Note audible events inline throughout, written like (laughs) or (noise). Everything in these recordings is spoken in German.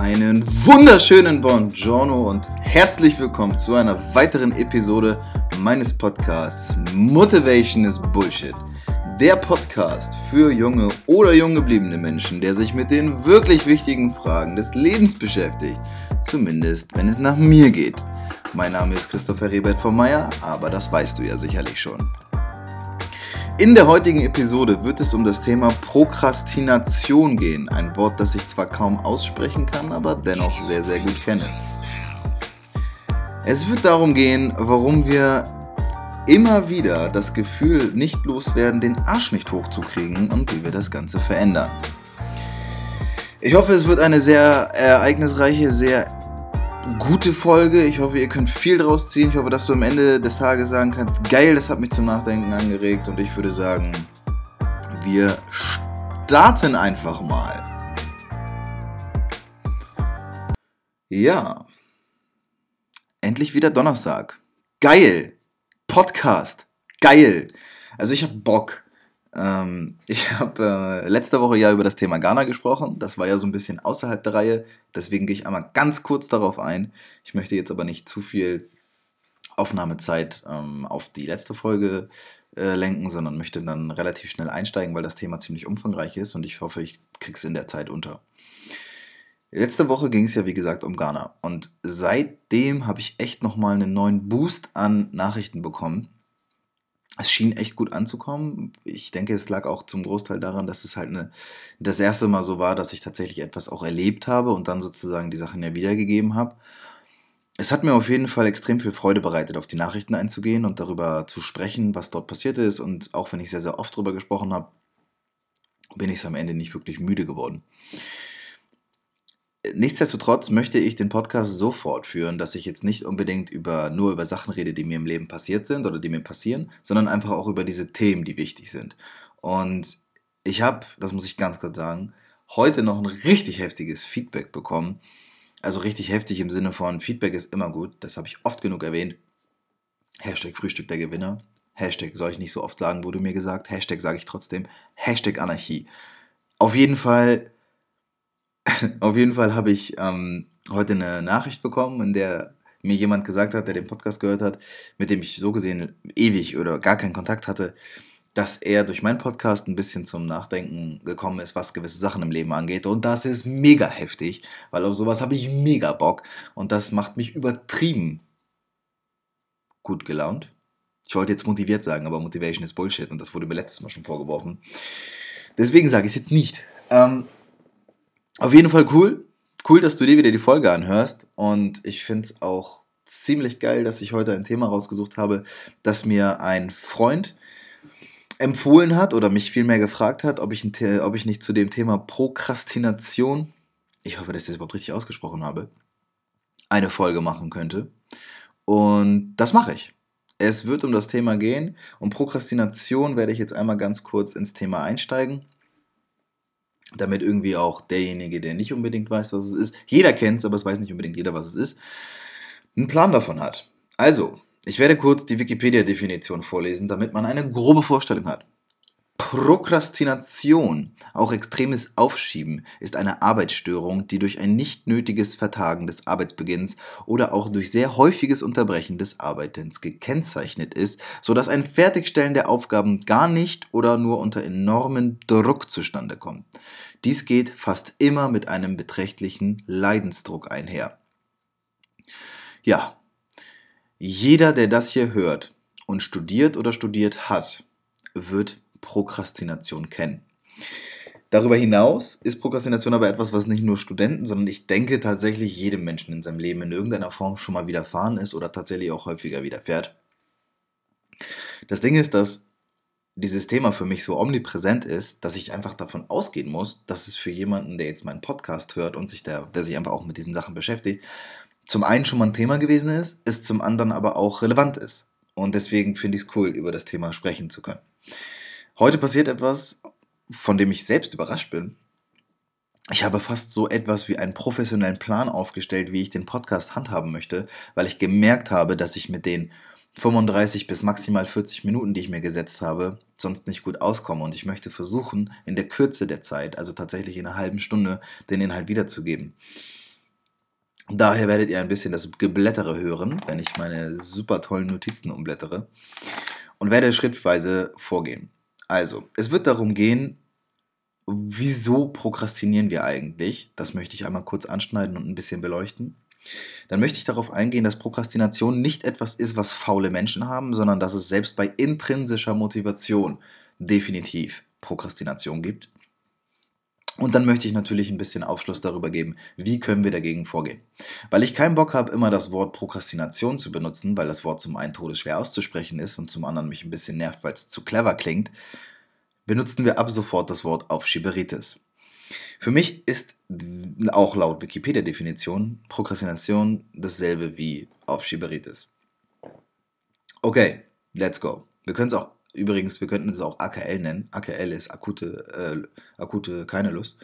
Einen wunderschönen Buongiorno und herzlich willkommen zu einer weiteren Episode meines Podcasts Motivation is Bullshit. Der Podcast für junge oder jung gebliebene Menschen, der sich mit den wirklich wichtigen Fragen des Lebens beschäftigt. Zumindest, wenn es nach mir geht. Mein Name ist Christopher Rebert von Meyer, aber das weißt du ja sicherlich schon. In der heutigen Episode wird es um das Thema Prokrastination gehen. Ein Wort, das ich zwar kaum aussprechen kann, aber dennoch sehr, sehr gut kenne. Es wird darum gehen, warum wir immer wieder das Gefühl nicht loswerden, den Arsch nicht hochzukriegen und wie wir das Ganze verändern. Ich hoffe, es wird eine sehr ereignisreiche, sehr gute Folge. Ich hoffe, ihr könnt viel draus ziehen. Ich hoffe, dass du am Ende des Tages sagen kannst, geil, das hat mich zum Nachdenken angeregt. Und ich würde sagen, wir starten einfach mal. Ja. Endlich wieder Donnerstag. Geil. Podcast. Geil. Also ich habe Bock. Ähm, (laughs) ich habe äh, letzte Woche ja über das Thema Ghana gesprochen. Das war ja so ein bisschen außerhalb der Reihe. Deswegen gehe ich einmal ganz kurz darauf ein. Ich möchte jetzt aber nicht zu viel Aufnahmezeit ähm, auf die letzte Folge äh, lenken, sondern möchte dann relativ schnell einsteigen, weil das Thema ziemlich umfangreich ist und ich hoffe, ich kriege es in der Zeit unter. Letzte Woche ging es ja wie gesagt um Ghana und seitdem habe ich echt nochmal einen neuen Boost an Nachrichten bekommen es schien echt gut anzukommen. Ich denke, es lag auch zum Großteil daran, dass es halt eine, das erste Mal so war, dass ich tatsächlich etwas auch erlebt habe und dann sozusagen die Sachen ja wiedergegeben habe. Es hat mir auf jeden Fall extrem viel Freude bereitet, auf die Nachrichten einzugehen und darüber zu sprechen, was dort passiert ist. Und auch wenn ich sehr, sehr oft darüber gesprochen habe, bin ich es am Ende nicht wirklich müde geworden. Nichtsdestotrotz möchte ich den Podcast so fortführen, dass ich jetzt nicht unbedingt über, nur über Sachen rede, die mir im Leben passiert sind oder die mir passieren, sondern einfach auch über diese Themen, die wichtig sind. Und ich habe, das muss ich ganz kurz sagen, heute noch ein richtig heftiges Feedback bekommen. Also richtig heftig im Sinne von Feedback ist immer gut, das habe ich oft genug erwähnt. Hashtag Frühstück der Gewinner. Hashtag soll ich nicht so oft sagen, wurde mir gesagt. Hashtag sage ich trotzdem. Hashtag Anarchie. Auf jeden Fall (laughs) Auf jeden Fall habe ich ähm, heute eine Nachricht bekommen, in der mir jemand gesagt hat, der den Podcast gehört hat, mit dem ich so gesehen ewig oder gar keinen Kontakt hatte, dass er durch meinen Podcast ein bisschen zum Nachdenken gekommen ist, was gewisse Sachen im Leben angeht. Und das ist mega heftig, weil auf sowas habe ich mega Bock. Und das macht mich übertrieben gut gelaunt. Ich wollte jetzt motiviert sagen, aber Motivation ist Bullshit und das wurde mir letztes Mal schon vorgeworfen. Deswegen sage ich es jetzt nicht. Ähm, auf jeden Fall cool. Cool, dass du dir wieder die Folge anhörst. Und ich finde es auch ziemlich geil, dass ich heute ein Thema rausgesucht habe, das mir ein Freund empfohlen hat oder mich vielmehr gefragt hat, ob ich, ein, ob ich nicht zu dem Thema Prokrastination, ich hoffe, dass ich das überhaupt richtig ausgesprochen habe, eine Folge machen könnte. Und das mache ich. Es wird um das Thema gehen. Um Prokrastination werde ich jetzt einmal ganz kurz ins Thema einsteigen damit irgendwie auch derjenige, der nicht unbedingt weiß, was es ist, jeder kennt es, aber es weiß nicht unbedingt jeder, was es ist, einen Plan davon hat. Also, ich werde kurz die Wikipedia-Definition vorlesen, damit man eine grobe Vorstellung hat. Prokrastination, auch extremes Aufschieben, ist eine Arbeitsstörung, die durch ein nicht nötiges Vertagen des Arbeitsbeginns oder auch durch sehr häufiges Unterbrechen des Arbeitens gekennzeichnet ist, sodass ein Fertigstellen der Aufgaben gar nicht oder nur unter enormen Druck zustande kommt. Dies geht fast immer mit einem beträchtlichen Leidensdruck einher. Ja, jeder, der das hier hört und studiert oder studiert hat, wird Prokrastination kennen. Darüber hinaus ist Prokrastination aber etwas, was nicht nur Studenten, sondern ich denke tatsächlich jedem Menschen in seinem Leben in irgendeiner Form schon mal widerfahren ist oder tatsächlich auch häufiger widerfährt. Das Ding ist, dass dieses Thema für mich so omnipräsent ist, dass ich einfach davon ausgehen muss, dass es für jemanden, der jetzt meinen Podcast hört und sich der, der sich einfach auch mit diesen Sachen beschäftigt, zum einen schon mal ein Thema gewesen ist, es zum anderen aber auch relevant ist. Und deswegen finde ich es cool, über das Thema sprechen zu können. Heute passiert etwas, von dem ich selbst überrascht bin. Ich habe fast so etwas wie einen professionellen Plan aufgestellt, wie ich den Podcast handhaben möchte, weil ich gemerkt habe, dass ich mit den 35 bis maximal 40 Minuten, die ich mir gesetzt habe, sonst nicht gut auskomme. Und ich möchte versuchen, in der Kürze der Zeit, also tatsächlich in einer halben Stunde, den Inhalt wiederzugeben. Daher werdet ihr ein bisschen das Geblättere hören, wenn ich meine super tollen Notizen umblättere. Und werde schrittweise vorgehen. Also, es wird darum gehen, wieso prokrastinieren wir eigentlich? Das möchte ich einmal kurz anschneiden und ein bisschen beleuchten. Dann möchte ich darauf eingehen, dass Prokrastination nicht etwas ist, was faule Menschen haben, sondern dass es selbst bei intrinsischer Motivation definitiv Prokrastination gibt. Und dann möchte ich natürlich ein bisschen Aufschluss darüber geben, wie können wir dagegen vorgehen. Weil ich keinen Bock habe, immer das Wort Prokrastination zu benutzen, weil das Wort zum einen todesschwer auszusprechen ist und zum anderen mich ein bisschen nervt, weil es zu clever klingt, benutzen wir ab sofort das Wort Aufschieberitis. Für mich ist auch laut Wikipedia-Definition Prokrastination dasselbe wie Aufschieberitis. Okay, let's go. Wir können es auch, übrigens, wir könnten es auch AKL nennen. AKL ist akute, äh, akute keine Lust.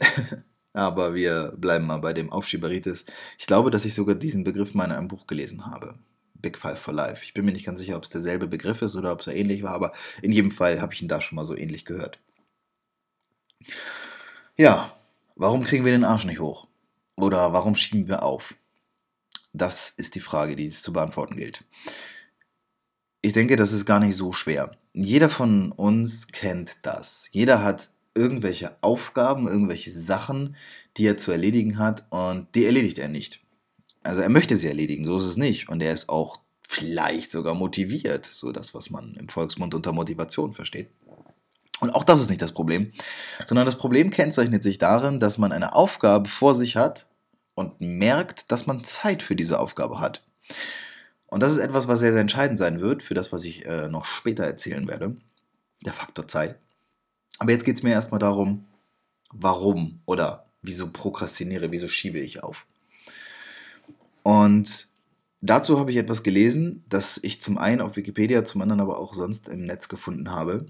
(laughs) Aber wir bleiben mal bei dem Aufschieberitis. Ich glaube, dass ich sogar diesen Begriff mal in einem Buch gelesen habe. Big Five for Life. Ich bin mir nicht ganz sicher, ob es derselbe Begriff ist oder ob es ähnlich war, aber in jedem Fall habe ich ihn da schon mal so ähnlich gehört. Ja, warum kriegen wir den Arsch nicht hoch? Oder warum schieben wir auf? Das ist die Frage, die es zu beantworten gilt. Ich denke, das ist gar nicht so schwer. Jeder von uns kennt das. Jeder hat irgendwelche Aufgaben, irgendwelche Sachen, die er zu erledigen hat und die erledigt er nicht. Also er möchte sie erledigen, so ist es nicht. Und er ist auch vielleicht sogar motiviert, so das, was man im Volksmund unter Motivation versteht. Und auch das ist nicht das Problem, sondern das Problem kennzeichnet sich darin, dass man eine Aufgabe vor sich hat und merkt, dass man Zeit für diese Aufgabe hat. Und das ist etwas, was sehr, sehr entscheidend sein wird für das, was ich äh, noch später erzählen werde. Der Faktor Zeit. Aber jetzt geht es mir erstmal darum, warum oder wieso prokrastiniere, wieso schiebe ich auf. Und dazu habe ich etwas gelesen, das ich zum einen auf Wikipedia, zum anderen aber auch sonst im Netz gefunden habe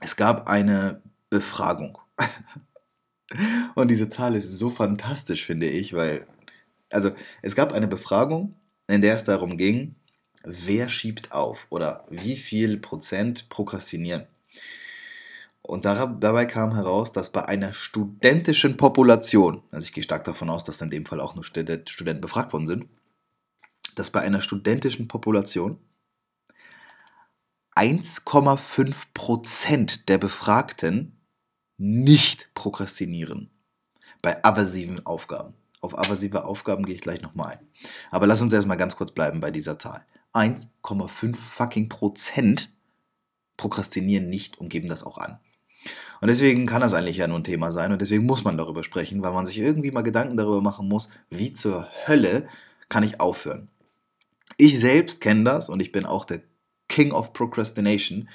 es gab eine Befragung. (laughs) Und diese Zahl ist so fantastisch, finde ich, weil, also es gab eine Befragung, in der es darum ging, wer schiebt auf oder wie viel Prozent prokrastinieren. Und dabei kam heraus, dass bei einer studentischen Population, also ich gehe stark davon aus, dass in dem Fall auch nur Studenten befragt worden sind, dass bei einer studentischen Population 1,5% der Befragten nicht prokrastinieren bei aversiven Aufgaben. Auf aversive Aufgaben gehe ich gleich nochmal ein. Aber lass uns erstmal ganz kurz bleiben bei dieser Zahl. 1,5 fucking Prozent prokrastinieren nicht und geben das auch an. Und deswegen kann das eigentlich ja nur ein Thema sein und deswegen muss man darüber sprechen, weil man sich irgendwie mal Gedanken darüber machen muss, wie zur Hölle kann ich aufhören. Ich selbst kenne das und ich bin auch der King of Procrastination.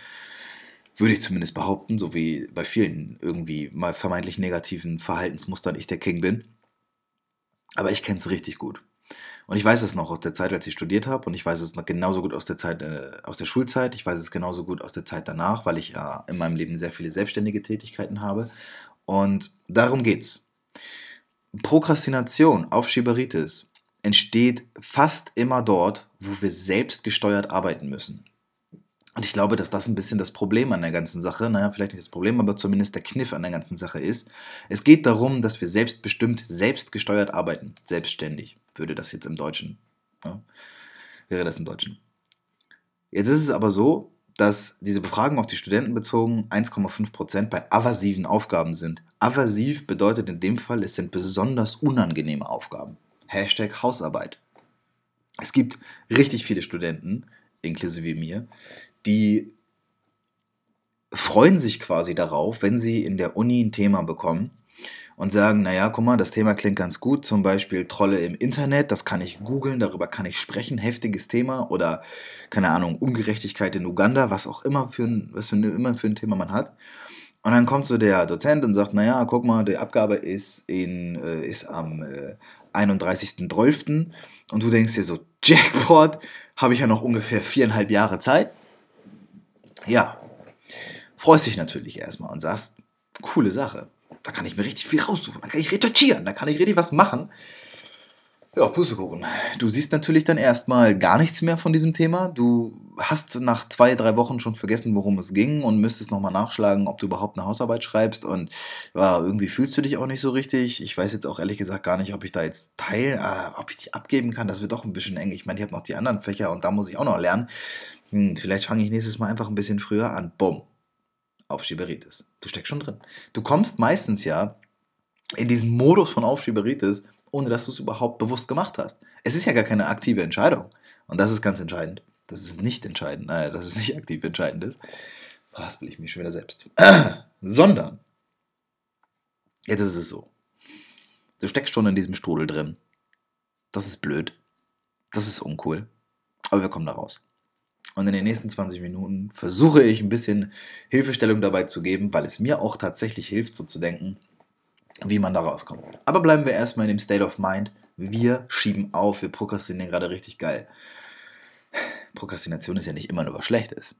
Würde ich zumindest behaupten, so wie bei vielen irgendwie mal vermeintlich negativen Verhaltensmustern ich der King bin. Aber ich kenne es richtig gut. Und ich weiß es noch aus der Zeit, als ich studiert habe, und ich weiß es noch genauso gut aus der Zeit, äh, aus der Schulzeit. Ich weiß es genauso gut aus der Zeit danach, weil ich ja in meinem Leben sehr viele selbstständige Tätigkeiten habe. Und darum geht's. Prokrastination, Aufschieberitis entsteht fast immer dort, wo wir selbst gesteuert arbeiten müssen. Und ich glaube, dass das ein bisschen das Problem an der ganzen Sache, naja, vielleicht nicht das Problem, aber zumindest der Kniff an der ganzen Sache ist. Es geht darum, dass wir selbstbestimmt, selbstgesteuert arbeiten. Selbstständig, würde das jetzt im Deutschen. Ja, wäre das im Deutschen. Jetzt ist es aber so, dass diese Befragung auf die Studenten bezogen 1,5% bei aversiven Aufgaben sind. Aversiv bedeutet in dem Fall, es sind besonders unangenehme Aufgaben. Hashtag Hausarbeit. Es gibt richtig viele Studenten, inklusive mir, die freuen sich quasi darauf, wenn sie in der Uni ein Thema bekommen und sagen, naja, guck mal, das Thema klingt ganz gut, zum Beispiel Trolle im Internet, das kann ich googeln, darüber kann ich sprechen, heftiges Thema oder, keine Ahnung, Ungerechtigkeit in Uganda, was auch immer für ein, was für ein, immer für ein Thema man hat. Und dann kommt so der Dozent und sagt, naja, guck mal, die Abgabe ist, in, äh, ist am äh, 31.12. Und du denkst dir so, Jackpot, habe ich ja noch ungefähr viereinhalb Jahre Zeit ja, freust dich natürlich erstmal und sagst, coole Sache. Da kann ich mir richtig viel raussuchen. Da kann ich recherchieren, da kann ich richtig was machen. Ja, Pustekuchen. Du siehst natürlich dann erstmal gar nichts mehr von diesem Thema. Du hast nach zwei, drei Wochen schon vergessen, worum es ging und müsstest nochmal nachschlagen, ob du überhaupt eine Hausarbeit schreibst. Und ja, irgendwie fühlst du dich auch nicht so richtig. Ich weiß jetzt auch ehrlich gesagt gar nicht, ob ich da jetzt teil, äh, ob ich die abgeben kann. Das wird doch ein bisschen eng. Ich meine, ich habe noch die anderen Fächer und da muss ich auch noch lernen. Hm, vielleicht fange ich nächstes Mal einfach ein bisschen früher an. Bumm. Aufschieberitis. Du steckst schon drin. Du kommst meistens ja in diesen Modus von Aufschieberitis ohne dass du es überhaupt bewusst gemacht hast. Es ist ja gar keine aktive Entscheidung. Und das ist ganz entscheidend. Das ist nicht entscheidend, naja, dass es nicht (laughs) aktiv entscheidend ist. Will ich mich schon wieder selbst? (clears throat) Sondern, jetzt ist es so. Du steckst schon in diesem Strudel drin. Das ist blöd. Das ist uncool. Aber wir kommen da raus. Und in den nächsten 20 Minuten versuche ich ein bisschen Hilfestellung dabei zu geben, weil es mir auch tatsächlich hilft, so zu denken, wie man da rauskommt. Aber bleiben wir erstmal in dem State of Mind. Wir schieben auf, wir prokrastinieren gerade richtig geil. Prokrastination ist ja nicht immer nur was Schlechtes.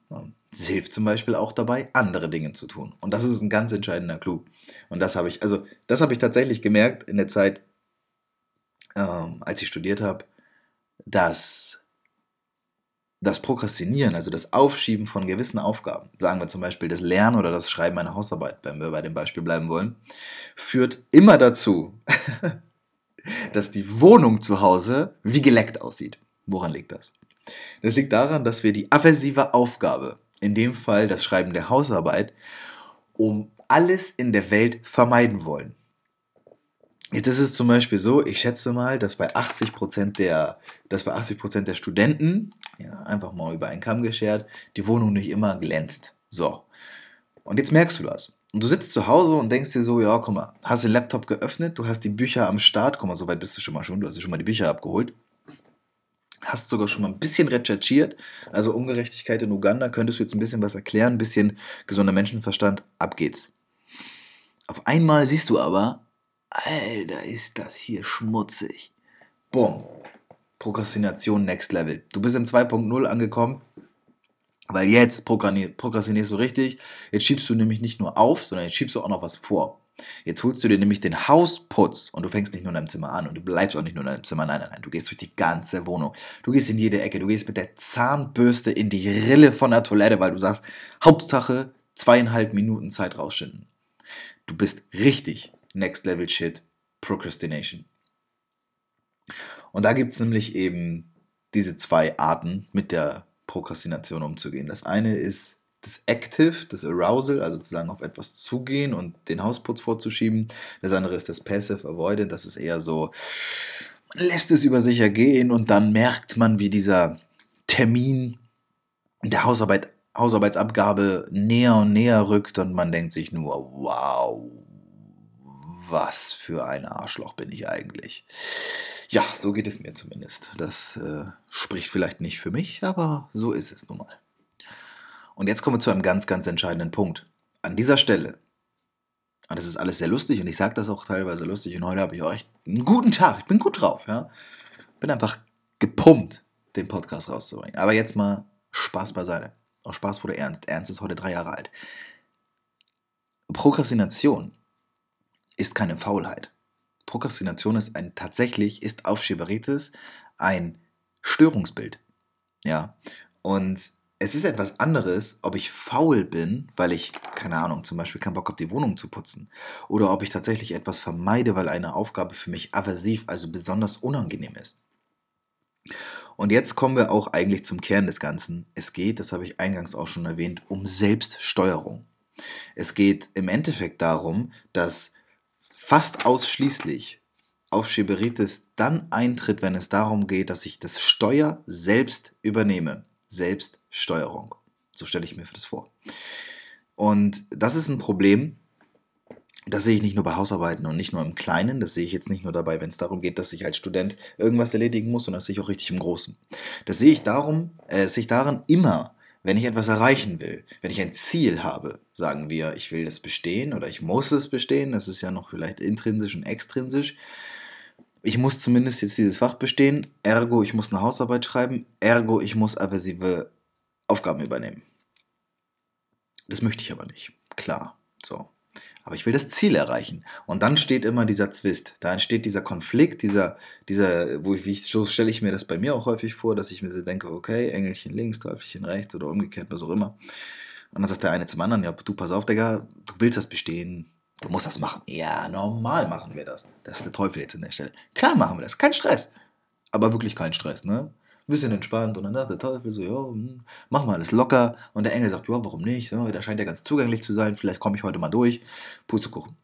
Es hilft zum Beispiel auch dabei, andere Dinge zu tun. Und das ist ein ganz entscheidender Clou. Und das habe ich, also das habe ich tatsächlich gemerkt in der Zeit, ähm, als ich studiert habe, dass das Prokrastinieren, also das Aufschieben von gewissen Aufgaben, sagen wir zum Beispiel das Lernen oder das Schreiben einer Hausarbeit, wenn wir bei dem Beispiel bleiben wollen, führt immer dazu, (laughs) dass die Wohnung zu Hause wie geleckt aussieht. Woran liegt das? Das liegt daran, dass wir die aversive Aufgabe, in dem Fall das Schreiben der Hausarbeit, um alles in der Welt vermeiden wollen. Jetzt ist es zum Beispiel so, ich schätze mal, dass bei 80% der, dass bei 80 der Studenten, ja, einfach mal über einen Kamm geschert, die Wohnung nicht immer glänzt. So. Und jetzt merkst du das. Und du sitzt zu Hause und denkst dir so, ja, guck mal, hast den Laptop geöffnet, du hast die Bücher am Start, guck mal, so weit bist du schon mal schon, du hast dir schon mal die Bücher abgeholt. Hast sogar schon mal ein bisschen recherchiert, also Ungerechtigkeit in Uganda, könntest du jetzt ein bisschen was erklären, ein bisschen gesunder Menschenverstand, ab geht's. Auf einmal siehst du aber, Alter, ist das hier schmutzig. Boom. Prokrastination Next Level. Du bist im 2.0 angekommen, weil jetzt prokrastinierst du richtig. Jetzt schiebst du nämlich nicht nur auf, sondern jetzt schiebst du auch noch was vor. Jetzt holst du dir nämlich den Hausputz und du fängst nicht nur in deinem Zimmer an und du bleibst auch nicht nur in deinem Zimmer. Nein, nein, nein. Du gehst durch die ganze Wohnung. Du gehst in jede Ecke. Du gehst mit der Zahnbürste in die Rille von der Toilette, weil du sagst, Hauptsache zweieinhalb Minuten Zeit rausschinden. Du bist richtig Next Level Shit, Procrastination. Und da gibt es nämlich eben diese zwei Arten, mit der Prokrastination umzugehen. Das eine ist das Active, das Arousal, also sozusagen auf etwas zugehen und den Hausputz vorzuschieben. Das andere ist das Passive Avoidant, das ist eher so, man lässt es über sich ergehen und dann merkt man, wie dieser Termin der Hausarbeit, Hausarbeitsabgabe näher und näher rückt und man denkt sich nur, wow, was für ein Arschloch bin ich eigentlich. Ja, so geht es mir zumindest. Das äh, spricht vielleicht nicht für mich, aber so ist es nun mal. Und jetzt kommen wir zu einem ganz, ganz entscheidenden Punkt. An dieser Stelle, und das ist alles sehr lustig und ich sage das auch teilweise lustig und heute habe ich euch einen guten Tag, ich bin gut drauf, ja. Bin einfach gepumpt, den Podcast rauszubringen. Aber jetzt mal Spaß beiseite. Auch Spaß wurde ernst. Ernst ist heute drei Jahre alt. Prokrastination ist keine Faulheit. Prokrastination ist ein tatsächlich, ist Aufschieberitis ein Störungsbild. Ja. Und es ist etwas anderes, ob ich faul bin, weil ich, keine Ahnung, zum Beispiel keinen Bock habe, die Wohnung zu putzen. Oder ob ich tatsächlich etwas vermeide, weil eine Aufgabe für mich aversiv, also besonders unangenehm ist. Und jetzt kommen wir auch eigentlich zum Kern des Ganzen. Es geht, das habe ich eingangs auch schon erwähnt, um Selbststeuerung. Es geht im Endeffekt darum, dass fast ausschließlich Aufschieberitis dann eintritt, wenn es darum geht, dass ich das Steuer selbst übernehme. Selbststeuerung. So stelle ich mir das vor. Und das ist ein Problem, das sehe ich nicht nur bei Hausarbeiten und nicht nur im Kleinen, das sehe ich jetzt nicht nur dabei, wenn es darum geht, dass ich als Student irgendwas erledigen muss, sondern das sehe ich auch richtig im Großen. Das sehe ich darum, äh, sehe ich daran immer, wenn ich etwas erreichen will, wenn ich ein Ziel habe, sagen wir, ich will das bestehen oder ich muss es bestehen, das ist ja noch vielleicht intrinsisch und extrinsisch. Ich muss zumindest jetzt dieses Fach bestehen, ergo ich muss eine Hausarbeit schreiben, ergo ich muss aversive Aufgaben übernehmen. Das möchte ich aber nicht. Klar. So. Aber ich will das Ziel erreichen. Und dann steht immer dieser Zwist. Da entsteht dieser Konflikt, dieser, dieser, wo ich, wie ich, so stelle ich mir das bei mir auch häufig vor, dass ich mir so denke, okay, Engelchen links, Teufelchen rechts oder umgekehrt, was auch immer. Und dann sagt der eine zum anderen, ja, du pass auf, Digga, du willst das bestehen, du musst das machen. Ja, normal machen wir das. Das ist der Teufel jetzt an der Stelle. Klar machen wir das, kein Stress. Aber wirklich kein Stress, ne? Bisschen entspannt und dann sagt der Teufel so, ja, hm, machen wir alles locker. Und der Engel sagt, ja, warum nicht? Ja, der scheint ja ganz zugänglich zu sein, vielleicht komme ich heute mal durch. Pustekuchen.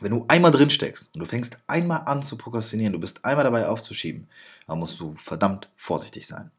Wenn du einmal drin steckst und du fängst einmal an zu prokrastinieren, du bist einmal dabei aufzuschieben, dann musst du verdammt vorsichtig sein.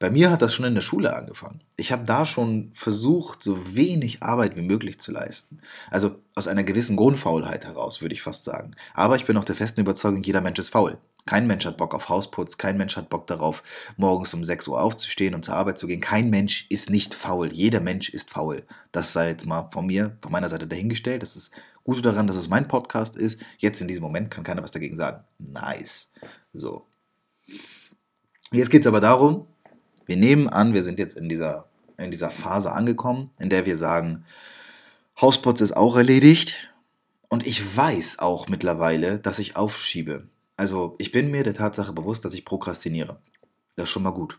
Bei mir hat das schon in der Schule angefangen. Ich habe da schon versucht, so wenig Arbeit wie möglich zu leisten. Also aus einer gewissen Grundfaulheit heraus, würde ich fast sagen. Aber ich bin auch der festen Überzeugung, jeder Mensch ist faul. Kein Mensch hat Bock auf Hausputz, kein Mensch hat Bock darauf, morgens um 6 Uhr aufzustehen und zur Arbeit zu gehen. Kein Mensch ist nicht faul. Jeder Mensch ist faul. Das sei jetzt mal von mir, von meiner Seite dahingestellt. Das ist Gute daran, dass es mein Podcast ist. Jetzt in diesem Moment kann keiner was dagegen sagen. Nice. So. Jetzt geht es aber darum, wir nehmen an, wir sind jetzt in dieser, in dieser Phase angekommen, in der wir sagen, Hausputz ist auch erledigt. Und ich weiß auch mittlerweile, dass ich aufschiebe. Also ich bin mir der Tatsache bewusst, dass ich prokrastiniere. Das ist schon mal gut.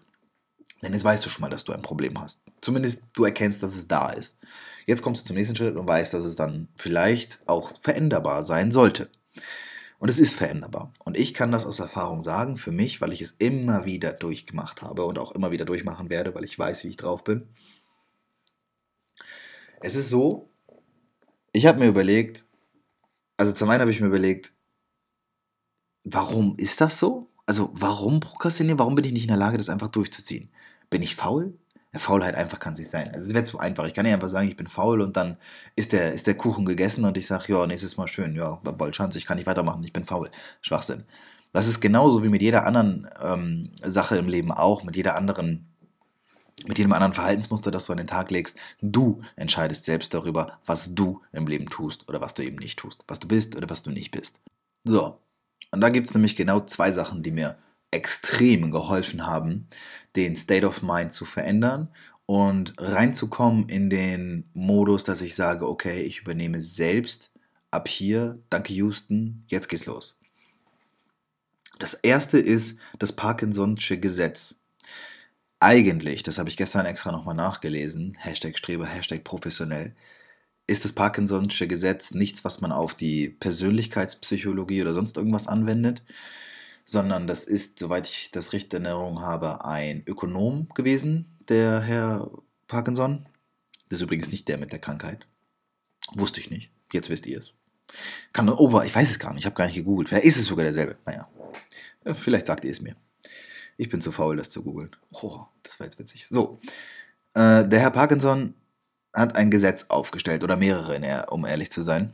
Denn jetzt weißt du schon mal, dass du ein Problem hast. Zumindest du erkennst, dass es da ist. Jetzt kommst du zum nächsten Schritt und weißt, dass es dann vielleicht auch veränderbar sein sollte. Und es ist veränderbar. Und ich kann das aus Erfahrung sagen, für mich, weil ich es immer wieder durchgemacht habe und auch immer wieder durchmachen werde, weil ich weiß, wie ich drauf bin. Es ist so, ich habe mir überlegt, also zum einen habe ich mir überlegt, warum ist das so? Also warum prokrastinieren? Warum bin ich nicht in der Lage, das einfach durchzuziehen? Bin ich faul? Ja, Faulheit einfach kann es nicht sein. Also es wäre zu einfach. Ich kann nicht einfach sagen, ich bin faul und dann ist der, ist der Kuchen gegessen und ich sage, ja, nächstes Mal schön, ja, Bolschanz, ich kann nicht weitermachen, ich bin faul. Schwachsinn. Das ist genauso wie mit jeder anderen ähm, Sache im Leben auch, mit jeder anderen, mit jedem anderen Verhaltensmuster, das du an den Tag legst. Du entscheidest selbst darüber, was du im Leben tust oder was du eben nicht tust. Was du bist oder was du nicht bist. So. Und da gibt es nämlich genau zwei Sachen, die mir extrem geholfen haben, den State of Mind zu verändern und reinzukommen in den Modus, dass ich sage, okay, ich übernehme selbst ab hier, danke Houston, jetzt geht's los. Das erste ist das Parkinson'sche Gesetz. Eigentlich, das habe ich gestern extra nochmal nachgelesen, Hashtag Streber, Hashtag professionell, ist das Parkinson'sche Gesetz nichts, was man auf die Persönlichkeitspsychologie oder sonst irgendwas anwendet, sondern das ist, soweit ich das recht in Erinnerung habe, ein Ökonom gewesen, der Herr Parkinson. Das ist übrigens nicht der mit der Krankheit. Wusste ich nicht. Jetzt wisst ihr es. Kann oh, ich weiß es gar nicht, ich habe gar nicht gegoogelt. Vielleicht ist es sogar derselbe. Naja, vielleicht sagt ihr es mir. Ich bin zu faul, das zu googeln. Oh, das war jetzt witzig. So, äh, der Herr Parkinson hat ein Gesetz aufgestellt, oder mehrere, um ehrlich zu sein.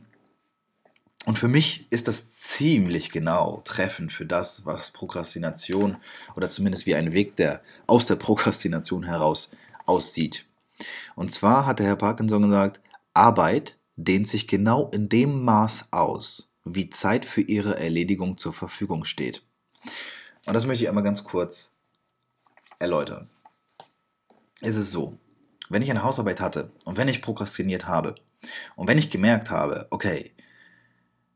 Und für mich ist das ziemlich genau treffend für das, was Prokrastination oder zumindest wie ein Weg, der aus der Prokrastination heraus aussieht. Und zwar hat der Herr Parkinson gesagt, Arbeit dehnt sich genau in dem Maß aus, wie Zeit für ihre Erledigung zur Verfügung steht. Und das möchte ich einmal ganz kurz erläutern. Es ist so, wenn ich eine Hausarbeit hatte und wenn ich prokrastiniert habe und wenn ich gemerkt habe, okay,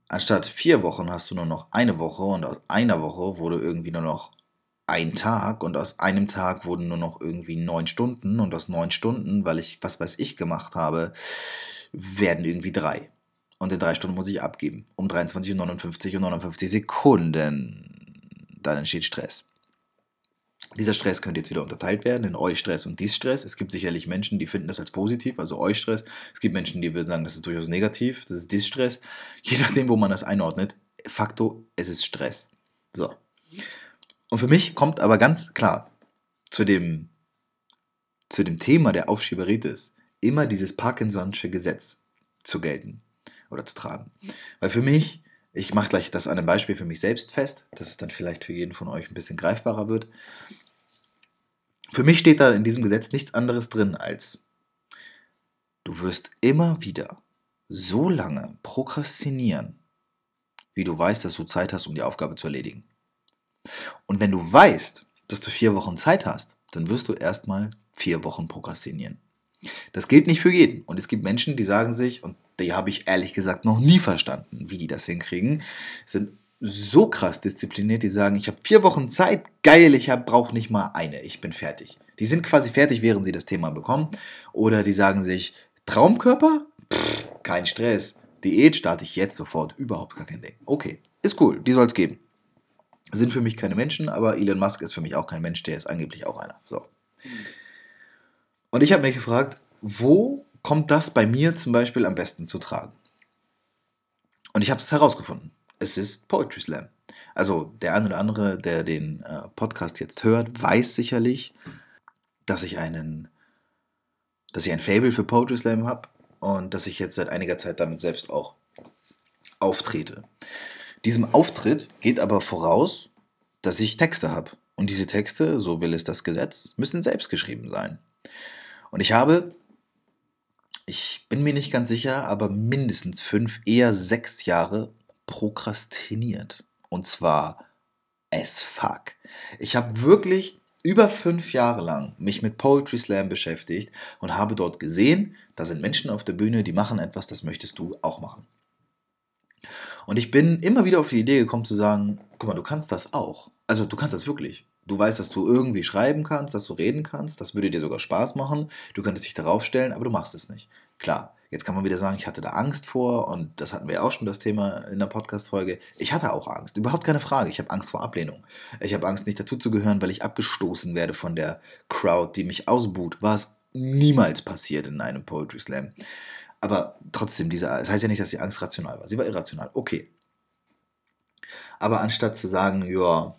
anstatt vier Wochen hast du nur noch eine Woche und aus einer Woche wurde irgendwie nur noch ein Tag und aus einem Tag wurden nur noch irgendwie neun Stunden und aus neun Stunden, weil ich was weiß ich gemacht habe, werden irgendwie drei. Und in drei Stunden muss ich abgeben. Um 23.59 und 59 Sekunden. Dann entsteht Stress. Dieser Stress könnte jetzt wieder unterteilt werden in Eustress und Distress. Es gibt sicherlich Menschen, die finden das als positiv, also Eustress. Es gibt Menschen, die würden sagen, das ist durchaus negativ, das ist Distress. Je nachdem, wo man das einordnet. Fakto, es ist Stress. So. Und für mich kommt aber ganz klar zu dem, zu dem Thema der Aufschieberitis immer dieses Parkinson'sche Gesetz zu gelten oder zu tragen. Weil für mich, ich mache gleich das an einem Beispiel für mich selbst fest, dass es dann vielleicht für jeden von euch ein bisschen greifbarer wird. Für mich steht da in diesem Gesetz nichts anderes drin als, du wirst immer wieder so lange prokrastinieren, wie du weißt, dass du Zeit hast, um die Aufgabe zu erledigen. Und wenn du weißt, dass du vier Wochen Zeit hast, dann wirst du erstmal vier Wochen prokrastinieren. Das gilt nicht für jeden. Und es gibt Menschen, die sagen sich, und die habe ich ehrlich gesagt noch nie verstanden, wie die das hinkriegen, sind so krass diszipliniert, die sagen, ich habe vier Wochen Zeit, geil, ich brauche nicht mal eine, ich bin fertig. Die sind quasi fertig, während sie das Thema bekommen. Oder die sagen sich, Traumkörper? Pff, kein Stress. Diät starte ich jetzt sofort, überhaupt gar kein Ding. Okay, ist cool, die soll es geben. Sind für mich keine Menschen, aber Elon Musk ist für mich auch kein Mensch, der ist angeblich auch einer. So. Und ich habe mich gefragt, wo kommt das bei mir zum Beispiel am besten zu tragen? Und ich habe es herausgefunden. Es ist Poetry Slam. Also der eine oder andere, der den äh, Podcast jetzt hört, weiß sicherlich, dass ich einen, dass ich ein Fable für Poetry Slam habe und dass ich jetzt seit einiger Zeit damit selbst auch auftrete. Diesem Auftritt geht aber voraus, dass ich Texte habe. Und diese Texte, so will es das Gesetz, müssen selbst geschrieben sein. Und ich habe, ich bin mir nicht ganz sicher, aber mindestens fünf, eher sechs Jahre prokrastiniert. Und zwar as fuck. Ich habe wirklich über fünf Jahre lang mich mit Poetry Slam beschäftigt und habe dort gesehen, da sind Menschen auf der Bühne, die machen etwas, das möchtest du auch machen. Und ich bin immer wieder auf die Idee gekommen zu sagen, guck mal, du kannst das auch. Also du kannst das wirklich. Du weißt, dass du irgendwie schreiben kannst, dass du reden kannst, das würde dir sogar Spaß machen, du könntest dich darauf stellen, aber du machst es nicht. Klar, jetzt kann man wieder sagen, ich hatte da Angst vor und das hatten wir ja auch schon das Thema in der Podcast-Folge. Ich hatte auch Angst, überhaupt keine Frage. Ich habe Angst vor Ablehnung. Ich habe Angst, nicht dazuzugehören, weil ich abgestoßen werde von der Crowd, die mich ausbuht. Was niemals passiert in einem Poetry Slam. Aber trotzdem, diese, das heißt ja nicht, dass die Angst rational war. Sie war irrational. Okay. Aber anstatt zu sagen, ja,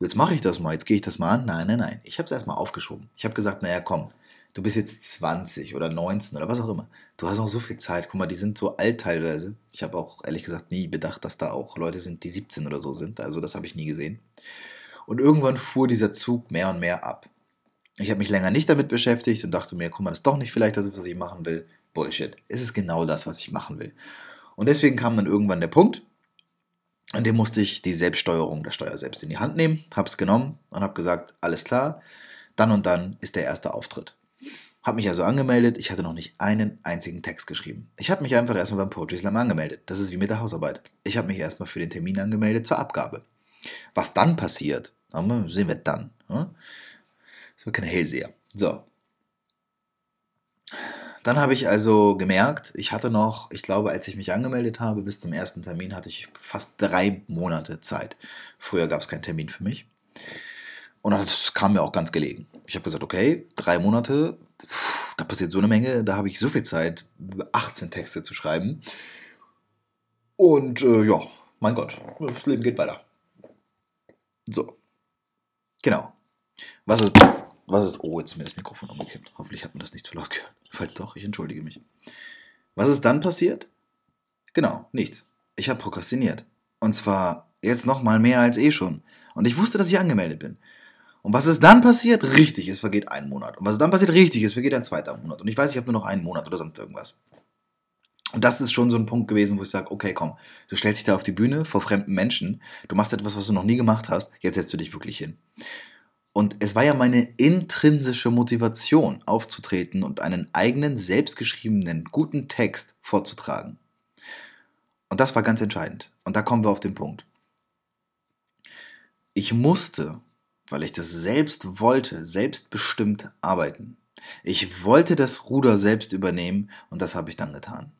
jetzt mache ich das mal, jetzt gehe ich das mal an, nein, nein, nein. Ich habe es erstmal aufgeschoben. Ich habe gesagt, naja, komm, du bist jetzt 20 oder 19 oder was auch immer. Du hast noch so viel Zeit. Guck mal, die sind so alt teilweise. Ich habe auch ehrlich gesagt nie bedacht, dass da auch Leute sind, die 17 oder so sind. Also das habe ich nie gesehen. Und irgendwann fuhr dieser Zug mehr und mehr ab. Ich habe mich länger nicht damit beschäftigt und dachte mir, guck mal, das ist doch nicht vielleicht das, was ich machen will. Bullshit. Es ist genau das, was ich machen will. Und deswegen kam dann irgendwann der Punkt, an dem musste ich die Selbststeuerung der Steuer selbst in die Hand nehmen, habe es genommen und habe gesagt, alles klar, dann und dann ist der erste Auftritt. Habe mich also angemeldet, ich hatte noch nicht einen einzigen Text geschrieben. Ich habe mich einfach erstmal beim Poetry Slam angemeldet. Das ist wie mit der Hausarbeit. Ich habe mich erstmal für den Termin angemeldet zur Abgabe. Was dann passiert, sehen wir dann. Das wird keine Hellseher. So, dann habe ich also gemerkt, ich hatte noch, ich glaube, als ich mich angemeldet habe, bis zum ersten Termin hatte ich fast drei Monate Zeit. Früher gab es keinen Termin für mich. Und das kam mir auch ganz gelegen. Ich habe gesagt, okay, drei Monate, da passiert so eine Menge, da habe ich so viel Zeit, 18 Texte zu schreiben. Und äh, ja, mein Gott, das Leben geht weiter. So. Genau. Was ist was ist. Oh, jetzt ist mir das Mikrofon umgekippt. Hoffentlich hat man das nicht zu laut gehört. Falls doch, ich entschuldige mich. Was ist dann passiert? Genau, nichts. Ich habe prokrastiniert. Und zwar jetzt noch mal mehr als eh schon. Und ich wusste, dass ich angemeldet bin. Und was ist dann passiert? Richtig, es vergeht ein Monat. Und was ist dann passiert? Richtig, es vergeht ein zweiter Monat. Und ich weiß, ich habe nur noch einen Monat oder sonst irgendwas. Und das ist schon so ein Punkt gewesen, wo ich sage, okay, komm, du stellst dich da auf die Bühne vor fremden Menschen, du machst etwas, was du noch nie gemacht hast, jetzt setzt du dich wirklich hin. Und es war ja meine intrinsische Motivation, aufzutreten und einen eigenen, selbstgeschriebenen, guten Text vorzutragen. Und das war ganz entscheidend. Und da kommen wir auf den Punkt. Ich musste, weil ich das selbst wollte, selbstbestimmt arbeiten. Ich wollte das Ruder selbst übernehmen und das habe ich dann getan.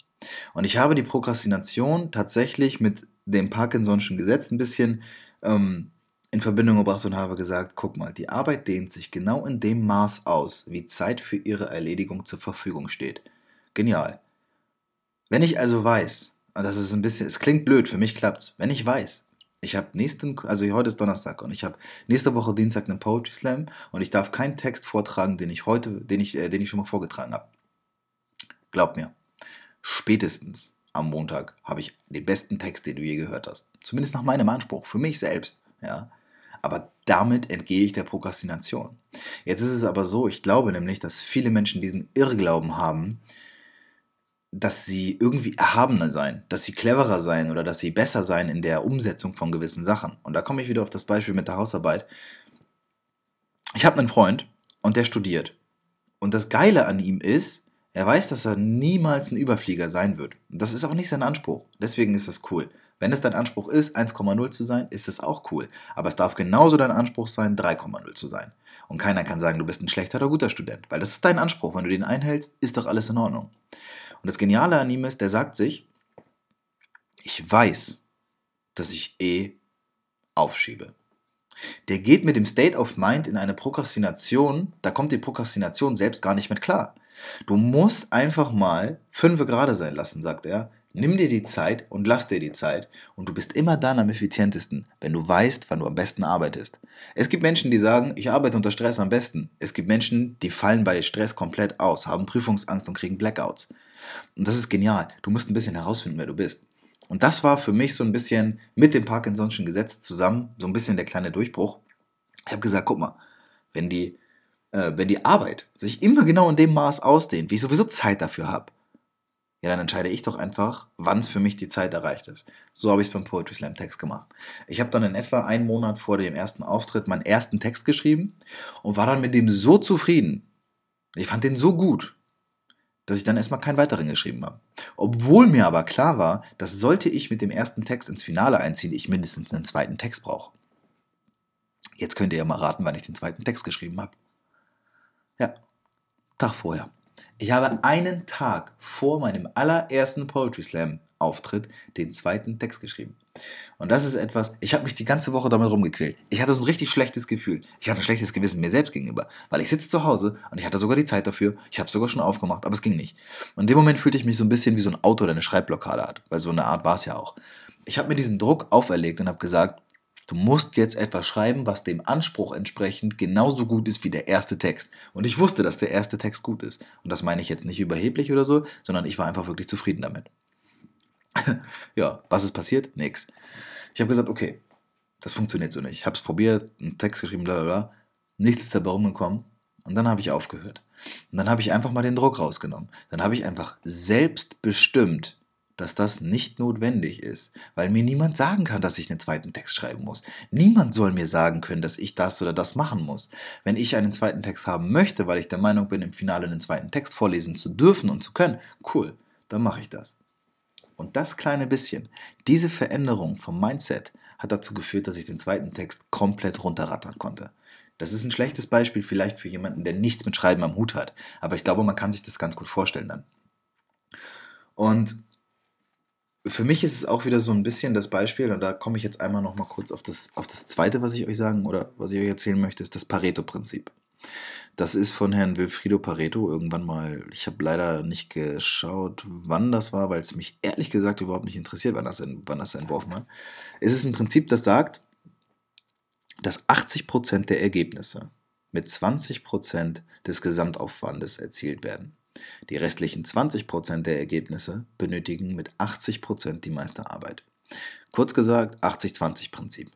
Und ich habe die Prokrastination tatsächlich mit dem Parkinson'schen Gesetz ein bisschen ähm, in Verbindung gebracht und habe gesagt, guck mal, die Arbeit dehnt sich genau in dem Maß aus, wie Zeit für ihre Erledigung zur Verfügung steht. Genial. Wenn ich also weiß, und das ist ein bisschen, es klingt blöd, für mich klappt's, wenn ich weiß, ich habe nächsten, also heute ist Donnerstag und ich habe nächste Woche Dienstag einen Poetry Slam und ich darf keinen Text vortragen, den ich heute, den ich, äh, den ich schon mal vorgetragen habe. Glaub mir, spätestens am Montag habe ich den besten Text, den du je gehört hast. Zumindest nach meinem Anspruch, für mich selbst. Ja. Aber damit entgehe ich der Prokrastination. Jetzt ist es aber so, ich glaube nämlich, dass viele Menschen diesen Irrglauben haben, dass sie irgendwie erhabener sein, dass sie cleverer sein oder dass sie besser sein in der Umsetzung von gewissen Sachen. Und da komme ich wieder auf das Beispiel mit der Hausarbeit. Ich habe einen Freund und der studiert. und das Geile an ihm ist, er weiß, dass er niemals ein Überflieger sein wird. Das ist auch nicht sein Anspruch. Deswegen ist das cool. Wenn es dein Anspruch ist, 1,0 zu sein, ist es auch cool. Aber es darf genauso dein Anspruch sein, 3,0 zu sein. Und keiner kann sagen, du bist ein schlechter oder guter Student, weil das ist dein Anspruch. Wenn du den einhältst, ist doch alles in Ordnung. Und das Geniale an ihm ist, der sagt sich, ich weiß, dass ich eh aufschiebe. Der geht mit dem State of Mind in eine Prokrastination, da kommt die Prokrastination selbst gar nicht mit klar. Du musst einfach mal fünf gerade sein lassen, sagt er. Nimm dir die Zeit und lass dir die Zeit und du bist immer dann am effizientesten, wenn du weißt, wann du am besten arbeitest. Es gibt Menschen, die sagen, ich arbeite unter Stress am besten. Es gibt Menschen, die fallen bei Stress komplett aus, haben Prüfungsangst und kriegen Blackouts. Und das ist genial. Du musst ein bisschen herausfinden, wer du bist. Und das war für mich so ein bisschen mit dem Parkinson'schen Gesetz zusammen, so ein bisschen der kleine Durchbruch. Ich habe gesagt, guck mal, wenn die, äh, wenn die Arbeit sich immer genau in dem Maß ausdehnt, wie ich sowieso Zeit dafür habe, ja, dann entscheide ich doch einfach, wann für mich die Zeit erreicht ist. So habe ich es beim Poetry Slam Text gemacht. Ich habe dann in etwa einen Monat vor dem ersten Auftritt meinen ersten Text geschrieben und war dann mit dem so zufrieden. Ich fand den so gut, dass ich dann erstmal keinen weiteren geschrieben habe. Obwohl mir aber klar war, dass sollte ich mit dem ersten Text ins Finale einziehen, ich mindestens einen zweiten Text brauche. Jetzt könnt ihr ja mal raten, wann ich den zweiten Text geschrieben habe. Ja, Tag vorher. Ich habe einen Tag vor meinem allerersten Poetry Slam Auftritt den zweiten Text geschrieben. Und das ist etwas, ich habe mich die ganze Woche damit rumgequält. Ich hatte so ein richtig schlechtes Gefühl. Ich hatte ein schlechtes Gewissen mir selbst gegenüber, weil ich sitze zu Hause und ich hatte sogar die Zeit dafür. Ich habe sogar schon aufgemacht, aber es ging nicht. Und in dem Moment fühlte ich mich so ein bisschen wie so ein Auto, der eine Schreibblockade hat, weil so eine Art war es ja auch. Ich habe mir diesen Druck auferlegt und habe gesagt, Du musst jetzt etwas schreiben, was dem Anspruch entsprechend genauso gut ist wie der erste Text. Und ich wusste, dass der erste Text gut ist. Und das meine ich jetzt nicht überheblich oder so, sondern ich war einfach wirklich zufrieden damit. (laughs) ja, was ist passiert? Nix. Ich habe gesagt, okay, das funktioniert so nicht. Ich habe es probiert, einen Text geschrieben, bla bla bla. Nichts ist dabei rumgekommen. Und dann habe ich aufgehört. Und dann habe ich einfach mal den Druck rausgenommen. Dann habe ich einfach selbstbestimmt dass das nicht notwendig ist, weil mir niemand sagen kann, dass ich einen zweiten Text schreiben muss. Niemand soll mir sagen können, dass ich das oder das machen muss. Wenn ich einen zweiten Text haben möchte, weil ich der Meinung bin, im Finale einen zweiten Text vorlesen zu dürfen und zu können, cool, dann mache ich das. Und das kleine bisschen, diese Veränderung vom Mindset hat dazu geführt, dass ich den zweiten Text komplett runterrattern konnte. Das ist ein schlechtes Beispiel vielleicht für jemanden, der nichts mit Schreiben am Hut hat, aber ich glaube, man kann sich das ganz gut vorstellen dann. Und für mich ist es auch wieder so ein bisschen das Beispiel, und da komme ich jetzt einmal noch mal kurz auf das, auf das Zweite, was ich euch sagen oder was ich euch erzählen möchte, ist das Pareto-Prinzip. Das ist von Herrn Wilfrido Pareto irgendwann mal, ich habe leider nicht geschaut, wann das war, weil es mich ehrlich gesagt überhaupt nicht interessiert, wann das, wann das entworfen hat. Es ist ein Prinzip, das sagt, dass 80% der Ergebnisse mit 20% des Gesamtaufwandes erzielt werden. Die restlichen 20% der Ergebnisse benötigen mit 80% die meiste Arbeit. Kurz gesagt, 80-20-Prinzip.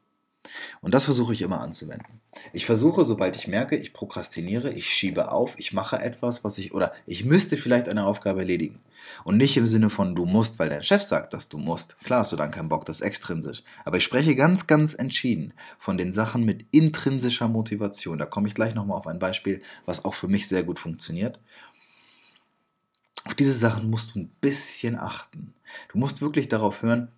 Und das versuche ich immer anzuwenden. Ich versuche, sobald ich merke, ich prokrastiniere, ich schiebe auf, ich mache etwas, was ich, oder ich müsste vielleicht eine Aufgabe erledigen. Und nicht im Sinne von, du musst, weil dein Chef sagt, dass du musst. Klar hast du dann keinen Bock, das ist extrinsisch. Aber ich spreche ganz, ganz entschieden von den Sachen mit intrinsischer Motivation. Da komme ich gleich nochmal auf ein Beispiel, was auch für mich sehr gut funktioniert. Auf diese Sachen musst du ein bisschen achten. Du musst wirklich darauf hören,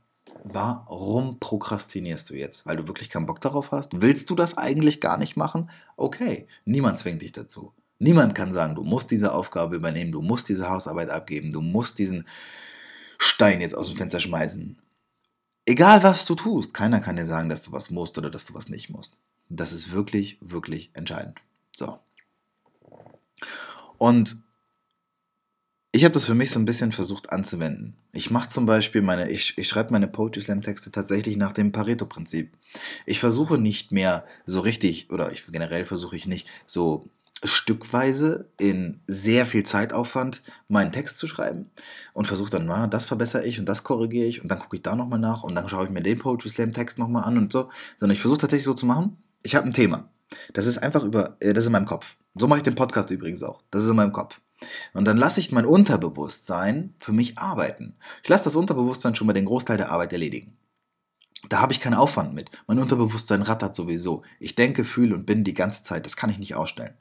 warum prokrastinierst du jetzt? Weil du wirklich keinen Bock darauf hast? Willst du das eigentlich gar nicht machen? Okay, niemand zwingt dich dazu. Niemand kann sagen, du musst diese Aufgabe übernehmen, du musst diese Hausarbeit abgeben, du musst diesen Stein jetzt aus dem Fenster schmeißen. Egal was du tust, keiner kann dir sagen, dass du was musst oder dass du was nicht musst. Das ist wirklich, wirklich entscheidend. So. Und ich habe das für mich so ein bisschen versucht anzuwenden. Ich mache zum Beispiel meine, ich, ich schreibe meine Poetry Slam Texte tatsächlich nach dem Pareto-Prinzip. Ich versuche nicht mehr so richtig, oder ich, generell versuche ich nicht so stückweise in sehr viel Zeitaufwand meinen Text zu schreiben und versuche dann, na, das verbessere ich und das korrigiere ich und dann gucke ich da nochmal nach und dann schaue ich mir den Poetry Slam Text nochmal an und so, sondern ich versuche tatsächlich so zu machen, ich habe ein Thema. Das ist einfach über, äh, das ist in meinem Kopf. So mache ich den Podcast übrigens auch. Das ist in meinem Kopf. Und dann lasse ich mein Unterbewusstsein für mich arbeiten. Ich lasse das Unterbewusstsein schon mal den Großteil der Arbeit erledigen. Da habe ich keinen Aufwand mit. Mein Unterbewusstsein rattert sowieso. Ich denke, fühle und bin die ganze Zeit. Das kann ich nicht ausstellen.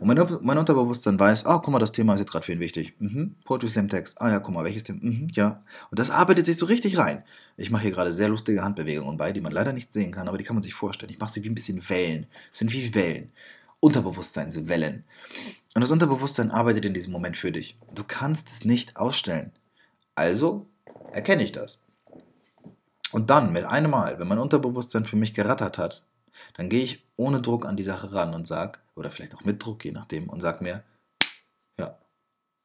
Und mein, mein Unterbewusstsein weiß, ah, guck mal, das Thema ist jetzt gerade für ihn wichtig. Mhm. Poetry Slam Text. Ah ja, guck mal, welches Thema? Mhm, ja. Und das arbeitet sich so richtig rein. Ich mache hier gerade sehr lustige Handbewegungen bei, die man leider nicht sehen kann, aber die kann man sich vorstellen. Ich mache sie wie ein bisschen Wellen. Es sind wie Wellen. Unterbewusstseinswellen. Und das Unterbewusstsein arbeitet in diesem Moment für dich. Du kannst es nicht ausstellen. Also erkenne ich das. Und dann, mit einem Mal, wenn mein Unterbewusstsein für mich gerattert hat, dann gehe ich ohne Druck an die Sache ran und sage, oder vielleicht auch mit Druck, je nachdem, und sage mir, ja,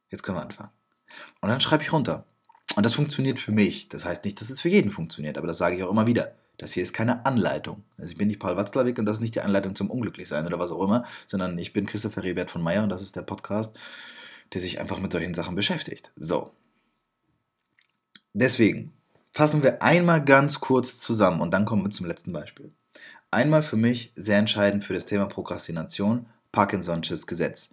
jetzt können wir anfangen. Und dann schreibe ich runter. Und das funktioniert für mich. Das heißt nicht, dass es für jeden funktioniert, aber das sage ich auch immer wieder. Das hier ist keine Anleitung. Also ich bin nicht Paul Watzlawick und das ist nicht die Anleitung zum Unglücklichsein oder was auch immer, sondern ich bin Christopher Rebert von Meyer und das ist der Podcast, der sich einfach mit solchen Sachen beschäftigt. So. Deswegen, Fassen wir einmal ganz kurz zusammen und dann kommen wir zum letzten Beispiel. Einmal für mich sehr entscheidend für das Thema Prokrastination, Parkinson'sches Gesetz.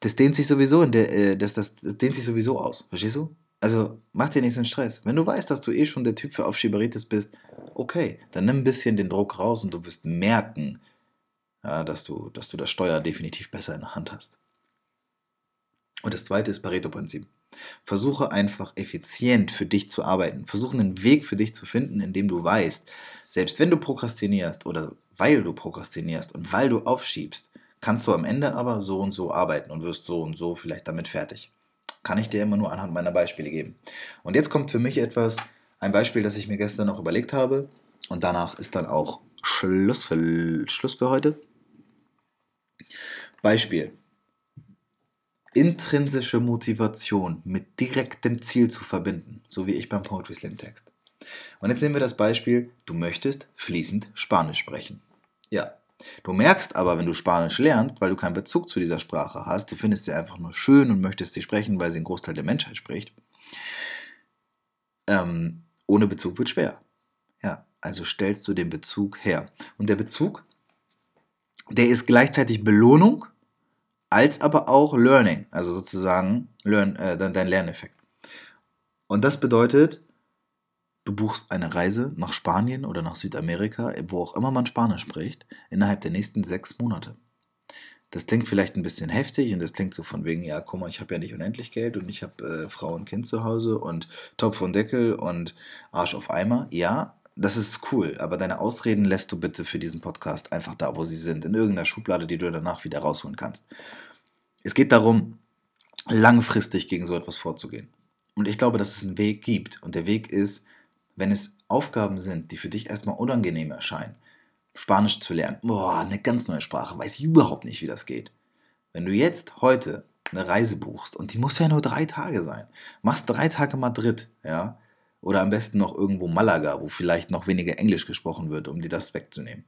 Das dehnt sich sowieso in der, äh, das, das, das dehnt sich sowieso aus, verstehst du? Also mach dir nicht so einen Stress. Wenn du weißt, dass du eh schon der Typ für Aufschieberitis bist, okay, dann nimm ein bisschen den Druck raus und du wirst merken, ja, dass, du, dass du das Steuer definitiv besser in der Hand hast. Und das zweite ist Pareto-Prinzip. Versuche einfach effizient für dich zu arbeiten. Versuche einen Weg für dich zu finden, in dem du weißt, selbst wenn du prokrastinierst oder weil du prokrastinierst und weil du aufschiebst, kannst du am Ende aber so und so arbeiten und wirst so und so vielleicht damit fertig. Kann ich dir immer nur anhand meiner Beispiele geben. Und jetzt kommt für mich etwas, ein Beispiel, das ich mir gestern noch überlegt habe. Und danach ist dann auch Schluss für, Schluss für heute. Beispiel intrinsische Motivation mit direktem Ziel zu verbinden, so wie ich beim Poetry Slam Text. Und jetzt nehmen wir das Beispiel, du möchtest fließend Spanisch sprechen. Ja, du merkst aber, wenn du Spanisch lernst, weil du keinen Bezug zu dieser Sprache hast, du findest sie einfach nur schön und möchtest sie sprechen, weil sie ein Großteil der Menschheit spricht. Ähm, ohne Bezug wird schwer. Ja, also stellst du den Bezug her. Und der Bezug, der ist gleichzeitig Belohnung als aber auch Learning, also sozusagen Learn, äh, dein Lerneffekt. Und das bedeutet, du buchst eine Reise nach Spanien oder nach Südamerika, wo auch immer man Spanisch spricht, innerhalb der nächsten sechs Monate. Das klingt vielleicht ein bisschen heftig und das klingt so von wegen, ja, guck mal, ich habe ja nicht unendlich Geld und ich habe äh, Frau und Kind zu Hause und Topf und Deckel und Arsch auf Eimer. Ja, das ist cool, aber deine Ausreden lässt du bitte für diesen Podcast einfach da, wo sie sind, in irgendeiner Schublade, die du danach wieder rausholen kannst. Es geht darum, langfristig gegen so etwas vorzugehen. Und ich glaube, dass es einen Weg gibt. Und der Weg ist, wenn es Aufgaben sind, die für dich erstmal unangenehm erscheinen, Spanisch zu lernen, boah, eine ganz neue Sprache, weiß ich überhaupt nicht, wie das geht. Wenn du jetzt heute eine Reise buchst und die muss ja nur drei Tage sein, machst drei Tage Madrid, ja, oder am besten noch irgendwo Malaga, wo vielleicht noch weniger Englisch gesprochen wird, um dir das wegzunehmen.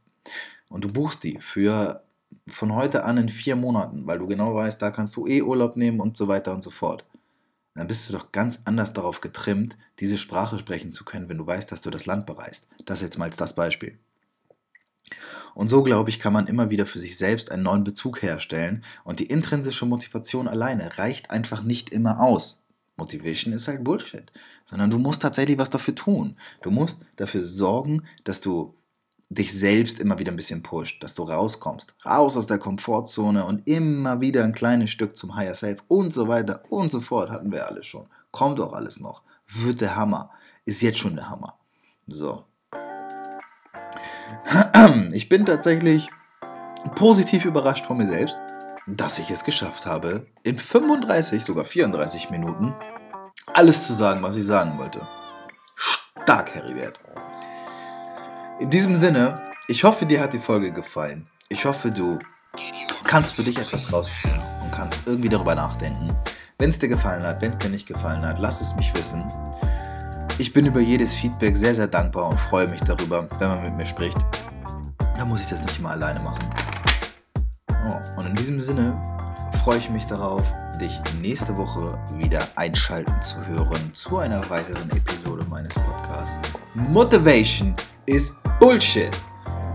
Und du buchst die für von heute an in vier Monaten, weil du genau weißt, da kannst du eh Urlaub nehmen und so weiter und so fort. Dann bist du doch ganz anders darauf getrimmt, diese Sprache sprechen zu können, wenn du weißt, dass du das Land bereist. Das jetzt mal das Beispiel. Und so, glaube ich, kann man immer wieder für sich selbst einen neuen Bezug herstellen und die intrinsische Motivation alleine reicht einfach nicht immer aus. Motivation ist halt Bullshit, sondern du musst tatsächlich was dafür tun. Du musst dafür sorgen, dass du dich selbst immer wieder ein bisschen pusht, dass du rauskommst, raus aus der Komfortzone und immer wieder ein kleines Stück zum Higher Self und so weiter und so fort, hatten wir alles schon. Kommt auch alles noch. Wird der Hammer. Ist jetzt schon der Hammer. So. Ich bin tatsächlich positiv überrascht von mir selbst, dass ich es geschafft habe, in 35, sogar 34 Minuten alles zu sagen, was ich sagen wollte. Stark, Heribert. In diesem Sinne, ich hoffe, dir hat die Folge gefallen. Ich hoffe, du kannst für dich etwas rausziehen und kannst irgendwie darüber nachdenken. Wenn es dir gefallen hat, wenn es dir nicht gefallen hat, lass es mich wissen. Ich bin über jedes Feedback sehr, sehr dankbar und freue mich darüber, wenn man mit mir spricht. Da muss ich das nicht immer alleine machen. Oh, und in diesem Sinne freue ich mich darauf, dich nächste Woche wieder einschalten zu hören zu einer weiteren Episode meines Podcasts. Motivation ist Bullshit.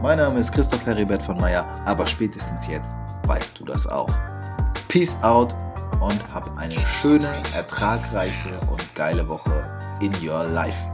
Mein Name ist Christoph Heribert von Meyer, aber spätestens jetzt weißt du das auch. Peace out und hab eine schöne, ertragreiche und geile Woche in your life.